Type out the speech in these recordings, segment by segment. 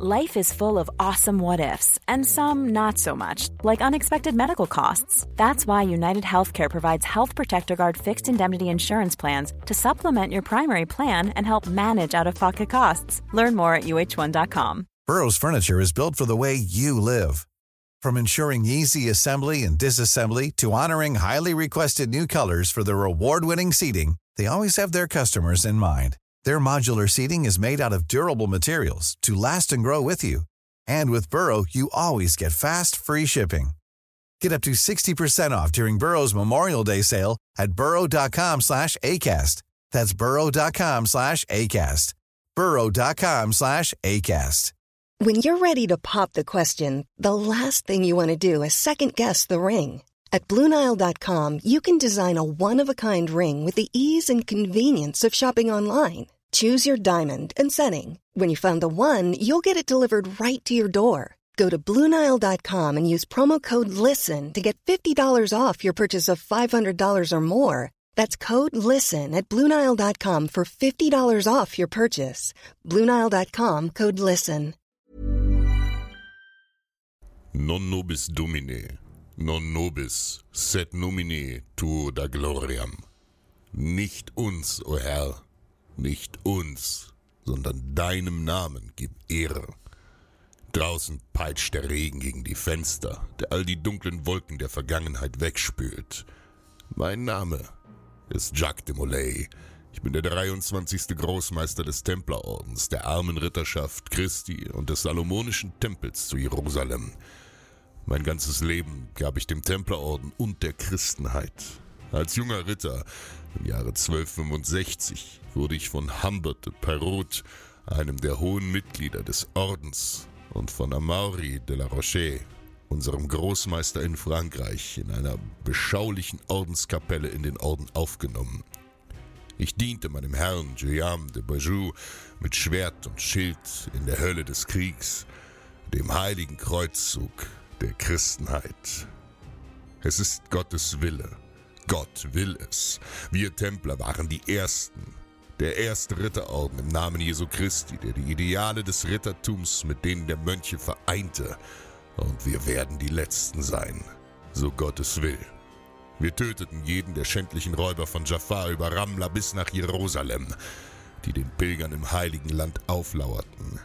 Life is full of awesome what ifs, and some not so much, like unexpected medical costs. That's why United Healthcare provides Health Protector Guard fixed indemnity insurance plans to supplement your primary plan and help manage out of pocket costs. Learn more at uh1.com. Burrow's Furniture is built for the way you live. From ensuring easy assembly and disassembly to honoring highly requested new colors for their award winning seating, they always have their customers in mind. Their modular seating is made out of durable materials to last and grow with you. And with Burrow, you always get fast, free shipping. Get up to 60% off during Burrow's Memorial Day sale at burrow.com slash ACAST. That's burrow.com slash ACAST. burrow.com slash ACAST. When you're ready to pop the question, the last thing you want to do is second guess the ring. At Bluenile.com, you can design a one-of-a-kind ring with the ease and convenience of shopping online. Choose your diamond and setting. When you find the one, you'll get it delivered right to your door. Go to Bluenile.com and use promo code LISTEN to get $50 off your purchase of $500 or more. That's code LISTEN at Bluenile.com for $50 off your purchase. Bluenile.com code LISTEN. Non nobis Domine, non nobis, sed nomine tuo da gloriam. Nicht uns, o Herr, nicht uns, sondern deinem Namen gib Ehre. Draußen peitscht der Regen gegen die Fenster, der all die dunklen Wolken der Vergangenheit wegspült. Mein Name ist Jacques de Molay. Ich bin der 23. Großmeister des Templerordens, der armen Ritterschaft Christi und des Salomonischen Tempels zu Jerusalem. Mein ganzes Leben gab ich dem Templerorden und der Christenheit. Als junger Ritter im Jahre 1265 wurde ich von Humbert de Perrault, einem der hohen Mitglieder des Ordens, und von Amaury de la Roche, unserem Großmeister in Frankreich, in einer beschaulichen Ordenskapelle in den Orden aufgenommen. Ich diente meinem Herrn Guillaume de Bajou mit Schwert und Schild in der Hölle des Kriegs, dem heiligen Kreuzzug der Christenheit. Es ist Gottes Wille. Gott will es. Wir Templer waren die Ersten. Der erste Ritterorden im Namen Jesu Christi, der die Ideale des Rittertums mit denen der Mönche vereinte. Und wir werden die Letzten sein, so Gottes will. Wir töteten jeden der schändlichen Räuber von Jafar über Ramla bis nach Jerusalem, die den Pilgern im heiligen Land auflauerten.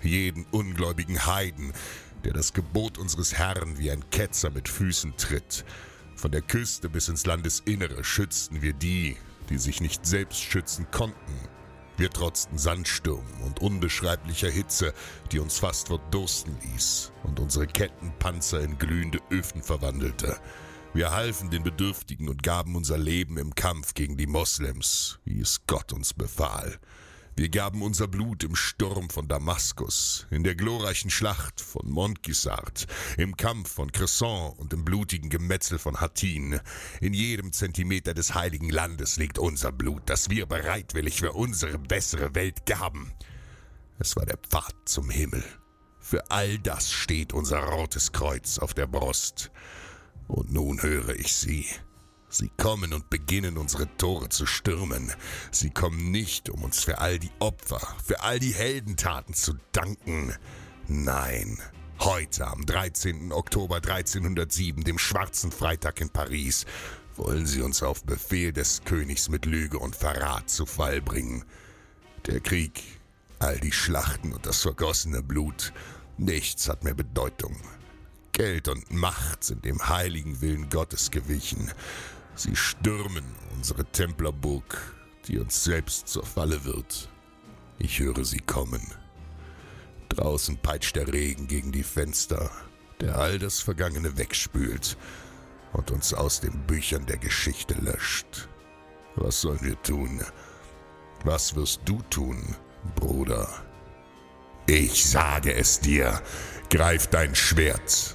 Jeden ungläubigen Heiden, der das Gebot unseres Herrn wie ein Ketzer mit Füßen tritt. Von der Küste bis ins Landesinnere schützten wir die, die sich nicht selbst schützen konnten. Wir trotzten Sandstürmen und unbeschreiblicher Hitze, die uns fast verdursten ließ und unsere Kettenpanzer in glühende Öfen verwandelte. Wir halfen den Bedürftigen und gaben unser Leben im Kampf gegen die Moslems, wie es Gott uns befahl. Wir gaben unser Blut im Sturm von Damaskus, in der glorreichen Schlacht von Montgisart, im Kampf von Cresson und im blutigen Gemetzel von Hattin. In jedem Zentimeter des heiligen Landes liegt unser Blut, das wir bereitwillig für unsere bessere Welt gaben. Es war der Pfad zum Himmel. Für all das steht unser rotes Kreuz auf der Brust. Und nun höre ich sie. Sie kommen und beginnen unsere Tore zu stürmen. Sie kommen nicht, um uns für all die Opfer, für all die Heldentaten zu danken. Nein, heute am 13. Oktober 1307, dem Schwarzen Freitag in Paris, wollen sie uns auf Befehl des Königs mit Lüge und Verrat zu Fall bringen. Der Krieg, all die Schlachten und das vergossene Blut, nichts hat mehr Bedeutung. Geld und Macht sind dem heiligen Willen Gottes gewichen. Sie stürmen unsere Templerburg, die uns selbst zur Falle wird. Ich höre sie kommen. Draußen peitscht der Regen gegen die Fenster, der all das Vergangene wegspült und uns aus den Büchern der Geschichte löscht. Was sollen wir tun? Was wirst du tun, Bruder? Ich sage es dir, greif dein Schwert